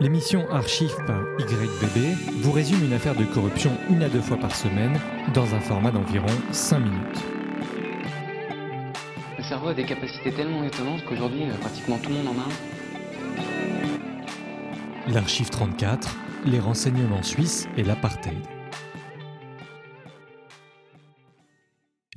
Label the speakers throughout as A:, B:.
A: L'émission Archive par YBB vous résume une affaire de corruption une à deux fois par semaine dans un format d'environ 5 minutes.
B: Le cerveau a des capacités tellement étonnantes qu'aujourd'hui, euh, pratiquement tout le monde en a un.
A: L'archive 34, les renseignements suisses et l'apartheid.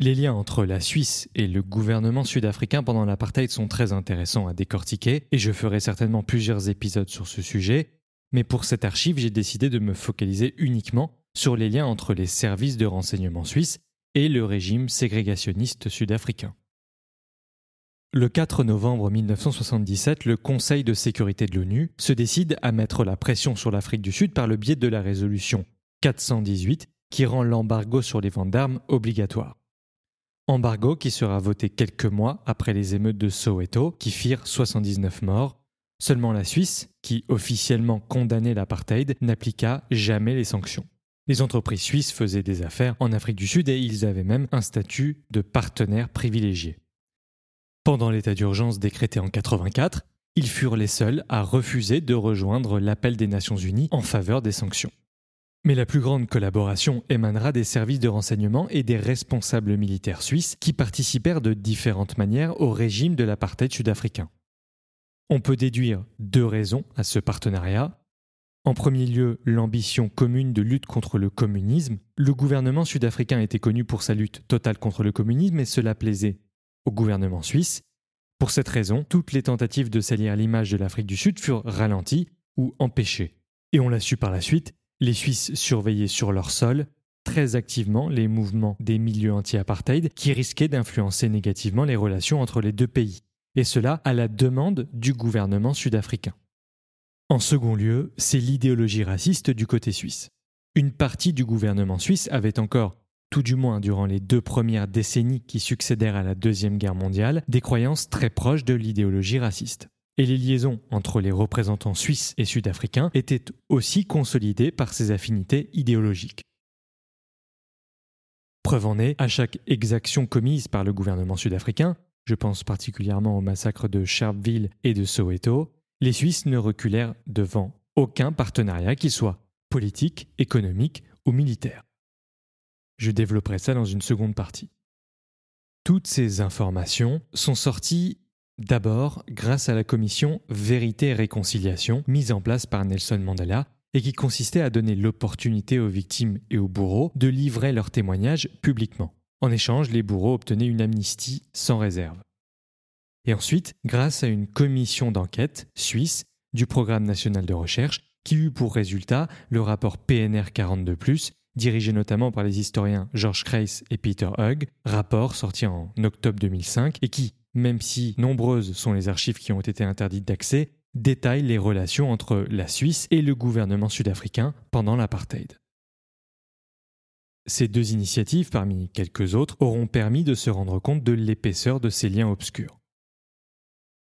A: Les liens entre la Suisse et le gouvernement sud-africain pendant l'apartheid sont très intéressants à décortiquer et je ferai certainement plusieurs épisodes sur ce sujet, mais pour cette archive j'ai décidé de me focaliser uniquement sur les liens entre les services de renseignement suisses et le régime ségrégationniste sud-africain. Le 4 novembre 1977, le Conseil de sécurité de l'ONU se décide à mettre la pression sur l'Afrique du Sud par le biais de la résolution 418 qui rend l'embargo sur les ventes d'armes obligatoire. Embargo qui sera voté quelques mois après les émeutes de Soweto qui firent 79 morts. Seulement la Suisse, qui officiellement condamnait l'apartheid, n'appliqua jamais les sanctions. Les entreprises suisses faisaient des affaires en Afrique du Sud et ils avaient même un statut de partenaire privilégié. Pendant l'état d'urgence décrété en 84, ils furent les seuls à refuser de rejoindre l'appel des Nations Unies en faveur des sanctions. Mais la plus grande collaboration émanera des services de renseignement et des responsables militaires suisses qui participèrent de différentes manières au régime de l'apartheid sud-africain. On peut déduire deux raisons à ce partenariat. En premier lieu, l'ambition commune de lutte contre le communisme. Le gouvernement sud-africain était connu pour sa lutte totale contre le communisme et cela plaisait au gouvernement suisse. Pour cette raison, toutes les tentatives de salir l'image de l'Afrique du Sud furent ralenties ou empêchées. Et on l'a su par la suite, les Suisses surveillaient sur leur sol très activement les mouvements des milieux anti-apartheid qui risquaient d'influencer négativement les relations entre les deux pays, et cela à la demande du gouvernement sud-africain. En second lieu, c'est l'idéologie raciste du côté suisse. Une partie du gouvernement suisse avait encore, tout du moins durant les deux premières décennies qui succédèrent à la Deuxième Guerre mondiale, des croyances très proches de l'idéologie raciste et les liaisons entre les représentants suisses et sud-africains étaient aussi consolidées par ces affinités idéologiques. Preuve en est, à chaque exaction commise par le gouvernement sud-africain, je pense particulièrement au massacre de Sharpeville et de Soweto, les Suisses ne reculèrent devant aucun partenariat qu'il soit politique, économique ou militaire. Je développerai ça dans une seconde partie. Toutes ces informations sont sorties D'abord, grâce à la commission Vérité et Réconciliation mise en place par Nelson Mandela et qui consistait à donner l'opportunité aux victimes et aux bourreaux de livrer leurs témoignages publiquement. En échange, les bourreaux obtenaient une amnistie sans réserve. Et ensuite, grâce à une commission d'enquête suisse du Programme national de recherche qui eut pour résultat le rapport PNR 42+, dirigé notamment par les historiens George Kreis et Peter Hugg, rapport sorti en octobre 2005 et qui, même si nombreuses sont les archives qui ont été interdites d'accès, détaillent les relations entre la Suisse et le gouvernement sud-africain pendant l'apartheid. Ces deux initiatives, parmi quelques autres, auront permis de se rendre compte de l'épaisseur de ces liens obscurs.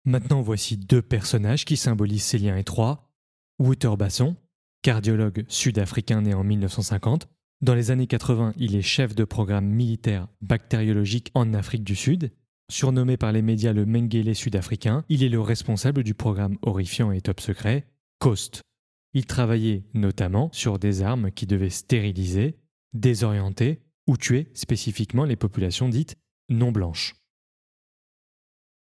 A: Maintenant, voici deux personnages qui symbolisent ces liens étroits. Wouter Basson, cardiologue sud-africain né en 1950. Dans les années 80, il est chef de programme militaire bactériologique en Afrique du Sud Surnommé par les médias le Mengele sud-africain, il est le responsable du programme horrifiant et top secret COAST. Il travaillait notamment sur des armes qui devaient stériliser, désorienter ou tuer spécifiquement les populations dites non blanches.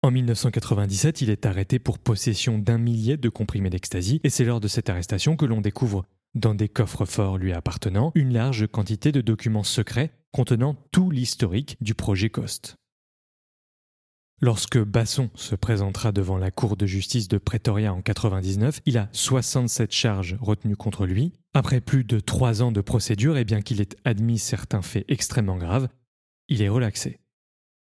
A: En 1997, il est arrêté pour possession d'un millier de comprimés d'ecstasy et c'est lors de cette arrestation que l'on découvre, dans des coffres forts lui appartenant, une large quantité de documents secrets contenant tout l'historique du projet COST. Lorsque Basson se présentera devant la Cour de justice de Pretoria en 99, il a 67 charges retenues contre lui. Après plus de trois ans de procédure, et bien qu'il ait admis certains faits extrêmement graves, il est relaxé.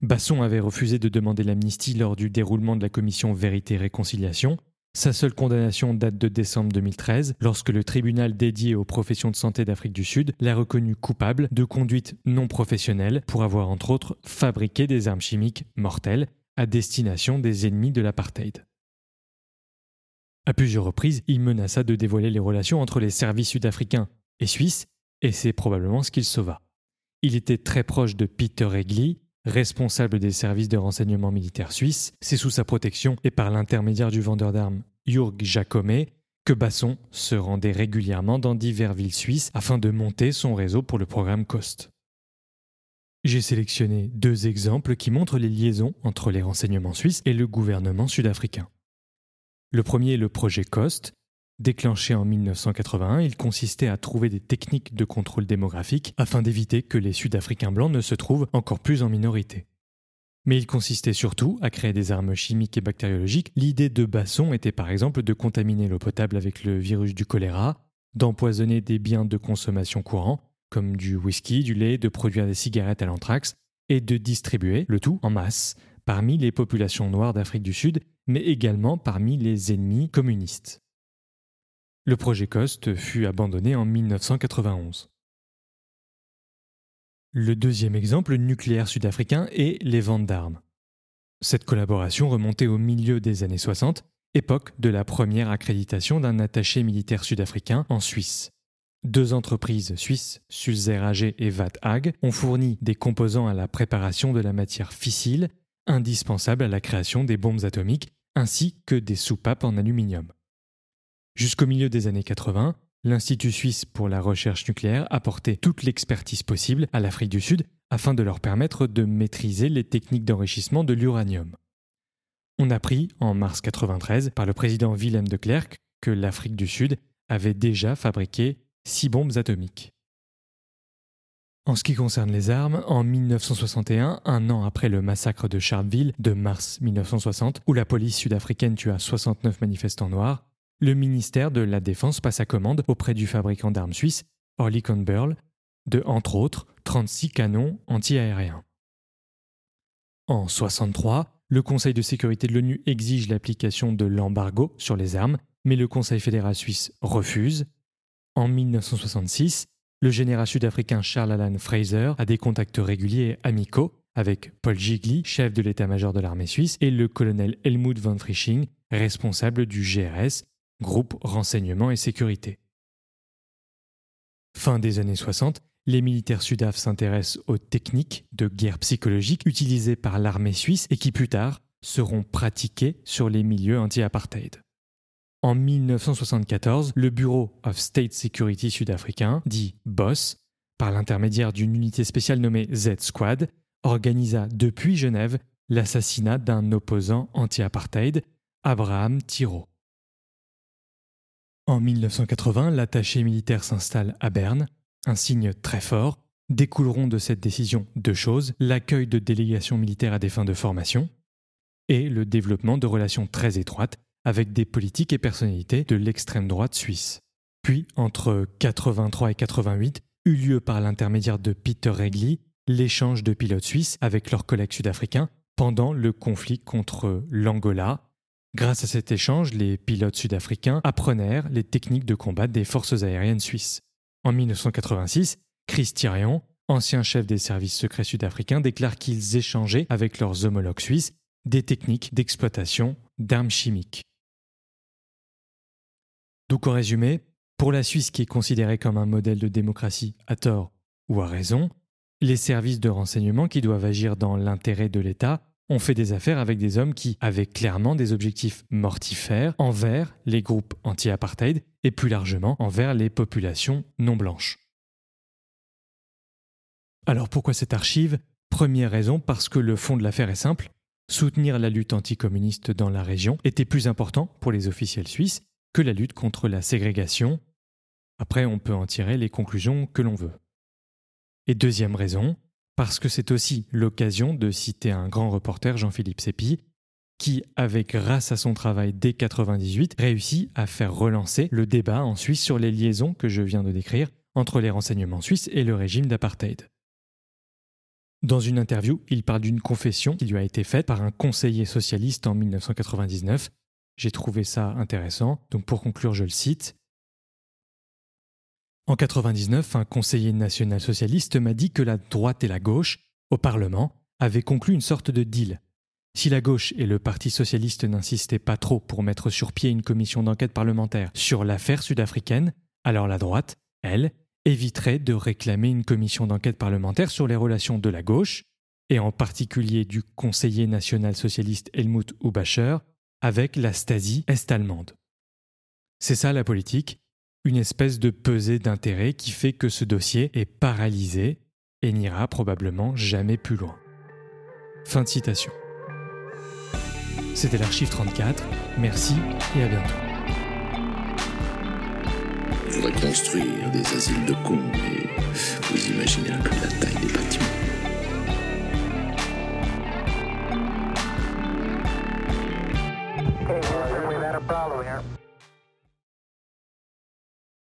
A: Basson avait refusé de demander l'amnistie lors du déroulement de la commission Vérité-Réconciliation. Sa seule condamnation date de décembre 2013, lorsque le tribunal dédié aux professions de santé d'Afrique du Sud l'a reconnu coupable de conduite non professionnelle pour avoir entre autres fabriqué des armes chimiques mortelles à destination des ennemis de l'apartheid. À plusieurs reprises, il menaça de dévoiler les relations entre les services sud-africains et suisses, et c'est probablement ce qu'il sauva. Il était très proche de Peter Egli, responsable des services de renseignement militaire suisse. C'est sous sa protection et par l'intermédiaire du vendeur d'armes Jürg Jacome que Basson se rendait régulièrement dans divers villes suisses afin de monter son réseau pour le programme COST. J'ai sélectionné deux exemples qui montrent les liaisons entre les renseignements suisses et le gouvernement sud-africain. Le premier est le projet COST. Déclenché en 1981, il consistait à trouver des techniques de contrôle démographique afin d'éviter que les Sud-Africains blancs ne se trouvent encore plus en minorité. Mais il consistait surtout à créer des armes chimiques et bactériologiques. L'idée de Basson était par exemple de contaminer l'eau potable avec le virus du choléra, d'empoisonner des biens de consommation courants, comme du whisky, du lait, de produire des cigarettes à l'anthrax, et de distribuer le tout en masse parmi les populations noires d'Afrique du Sud, mais également parmi les ennemis communistes. Le projet COST fut abandonné en 1991. Le deuxième exemple nucléaire sud-africain est les ventes d'armes. Cette collaboration remontait au milieu des années 60, époque de la première accréditation d'un attaché militaire sud-africain en Suisse. Deux entreprises suisses, Sulzer AG et VAT AG, ont fourni des composants à la préparation de la matière fissile, indispensable à la création des bombes atomiques, ainsi que des soupapes en aluminium. Jusqu'au milieu des années 80, l'Institut suisse pour la recherche nucléaire apportait toute l'expertise possible à l'Afrique du Sud afin de leur permettre de maîtriser les techniques d'enrichissement de l'uranium. On apprit en mars 93 par le président Willem de Klerk que l'Afrique du Sud avait déjà fabriqué six bombes atomiques. En ce qui concerne les armes, en 1961, un an après le massacre de Sharpeville de mars 1960, où la police sud-africaine tua 69 manifestants noirs, le ministère de la Défense passa commande auprès du fabricant d'armes suisse, Orlikon Burl, de, entre autres, 36 canons anti-aériens. En 63, le Conseil de sécurité de l'ONU exige l'application de l'embargo sur les armes, mais le Conseil fédéral suisse refuse. En 1966, le général sud-africain Charles Alan Fraser a des contacts réguliers et amicaux avec Paul Gigli, chef de l'état-major de l'armée suisse, et le colonel Helmut von Frisching, responsable du GRS, groupe renseignement et sécurité. Fin des années 60, les militaires sudaf s'intéressent aux techniques de guerre psychologique utilisées par l'armée suisse et qui plus tard seront pratiquées sur les milieux anti-apartheid. En 1974, le Bureau of State Security sud-africain, dit BOSS, par l'intermédiaire d'une unité spéciale nommée Z-Squad, organisa depuis Genève l'assassinat d'un opposant anti-apartheid, Abraham Thiro. En 1980, l'attaché militaire s'installe à Berne, un signe très fort. Découleront de cette décision deux choses, l'accueil de délégations militaires à des fins de formation et le développement de relations très étroites avec des politiques et personnalités de l'extrême droite suisse. Puis, entre 83 et 88, eut lieu par l'intermédiaire de Peter Regli l'échange de pilotes suisses avec leurs collègues sud-africains pendant le conflit contre l'Angola, Grâce à cet échange, les pilotes sud-africains apprenèrent les techniques de combat des forces aériennes suisses. En 1986, Chris Thirion, ancien chef des services secrets sud-africains, déclare qu'ils échangeaient avec leurs homologues suisses des techniques d'exploitation d'armes chimiques. Donc en résumé, pour la Suisse qui est considérée comme un modèle de démocratie à tort ou à raison, les services de renseignement qui doivent agir dans l'intérêt de l'État on fait des affaires avec des hommes qui avaient clairement des objectifs mortifères envers les groupes anti-apartheid et plus largement envers les populations non blanches. Alors pourquoi cette archive? Première raison, parce que le fond de l'affaire est simple. Soutenir la lutte anticommuniste dans la région était plus important pour les officiels suisses que la lutte contre la ségrégation. Après, on peut en tirer les conclusions que l'on veut. Et deuxième raison, parce que c'est aussi l'occasion de citer un grand reporter, Jean-Philippe Sépi, qui, avec grâce à son travail dès 1998, réussit à faire relancer le débat en Suisse sur les liaisons que je viens de décrire entre les renseignements suisses et le régime d'apartheid. Dans une interview, il parle d'une confession qui lui a été faite par un conseiller socialiste en 1999. J'ai trouvé ça intéressant, donc pour conclure, je le cite. En 99, un conseiller national socialiste m'a dit que la droite et la gauche, au Parlement, avaient conclu une sorte de deal. Si la gauche et le Parti socialiste n'insistaient pas trop pour mettre sur pied une commission d'enquête parlementaire sur l'affaire sud-africaine, alors la droite, elle, éviterait de réclamer une commission d'enquête parlementaire sur les relations de la gauche, et en particulier du conseiller national socialiste Helmut Hubacher, avec la Stasi est-allemande. C'est ça la politique, une espèce de pesée d'intérêt qui fait que ce dossier est paralysé et n'ira probablement jamais plus loin. Fin de citation. C'était l'archive 34, merci et à bientôt.
C: Il faudrait construire des asiles de cons, mais vous imaginez un peu la taille des bâtiments.
D: Okay, Houston,